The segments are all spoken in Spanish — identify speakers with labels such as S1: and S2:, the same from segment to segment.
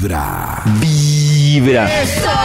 S1: Vibra.
S2: Vibra.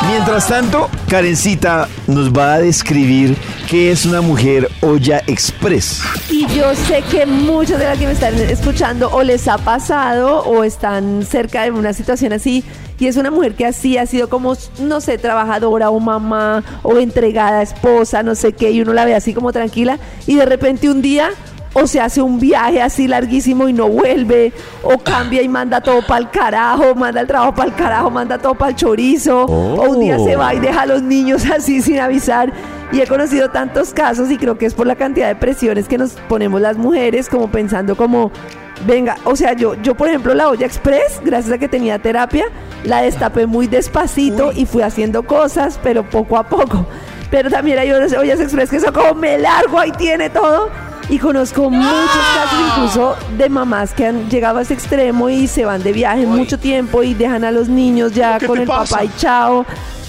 S2: Mientras tanto, Karencita nos va a describir qué es una mujer olla express.
S3: Y yo sé que muchos de las que me están escuchando o les ha pasado o están cerca de una situación así. Y es una mujer que así ha sido como, no sé, trabajadora o mamá o entregada, esposa, no sé qué, y uno la ve así como tranquila. Y de repente un día o se hace un viaje así larguísimo y no vuelve, o cambia y manda todo para el carajo, manda el trabajo para el carajo, manda todo para el chorizo, o un día se va y deja a los niños así sin avisar. Y he conocido tantos casos y creo que es por la cantidad de presiones que nos ponemos las mujeres, como pensando como, venga, o sea, yo, yo por ejemplo la olla express, gracias a que tenía terapia, la destapé muy despacito y fui haciendo cosas, pero poco a poco. Pero también hay ollas express que son como me largo, ahí tiene todo y conozco muchos casos incluso de mamás que han llegado a ese extremo y se van de viaje mucho tiempo y dejan a los niños ya con el papá y chao.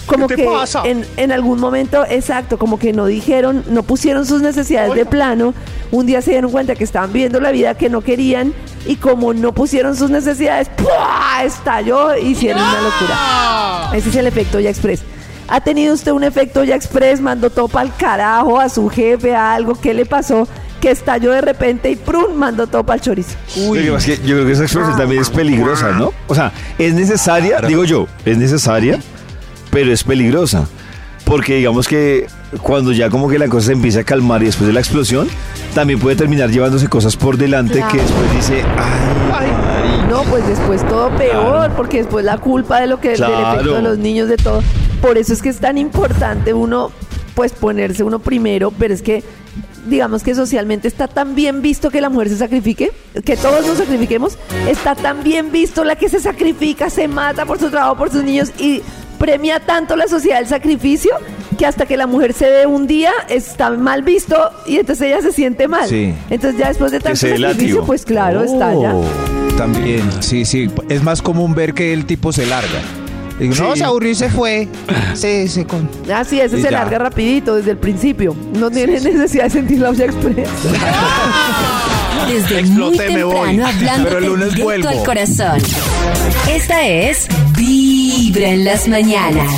S3: Como que En, en algún momento, exacto, como que no dijeron, no pusieron sus necesidades de plano. Un día se dieron cuenta que estaban viviendo la vida que no querían y como no pusieron sus necesidades, ¡pua! estalló y hicieron una locura. Ese es el efecto ya express. ¿Ha tenido usted un efecto ya express? Mandó todo para el carajo a su jefe, a algo. ¿Qué le pasó? Que estalló de repente y ¡prum! mandó todo para el chorizo.
S2: Uy. yo creo que esa expresión también es peligrosa, ¿no? O sea, es necesaria, digo yo, es necesaria, pero es peligrosa. Porque digamos que cuando ya como que la cosa se empieza a calmar y después de la explosión, también puede terminar llevándose cosas por delante que después dice, ay,
S3: No, pues después todo peor, porque después la culpa de lo que del efecto de los niños, de todo. Por eso es que es tan importante uno, pues ponerse uno primero, pero es que digamos que socialmente está tan bien visto que la mujer se sacrifique, que todos nos sacrifiquemos, está tan bien visto la que se sacrifica, se mata por su trabajo, por sus niños y premia tanto la sociedad el sacrificio que hasta que la mujer se ve un día está mal visto y entonces ella se siente mal. Entonces ya después de tanto sacrificio, pues claro, está ya. Oh.
S4: También, sí, sí. Es más común ver que el tipo se larga no, se aburrió y se fue. Sí, se con...
S3: Ah, sí, ese se larga rapidito desde el principio. No tiene necesidad de sentir la olla express.
S5: Desde muy temprano hablando Pero el lunes vuelvo. al corazón. Esta es Vibra en las mañanas.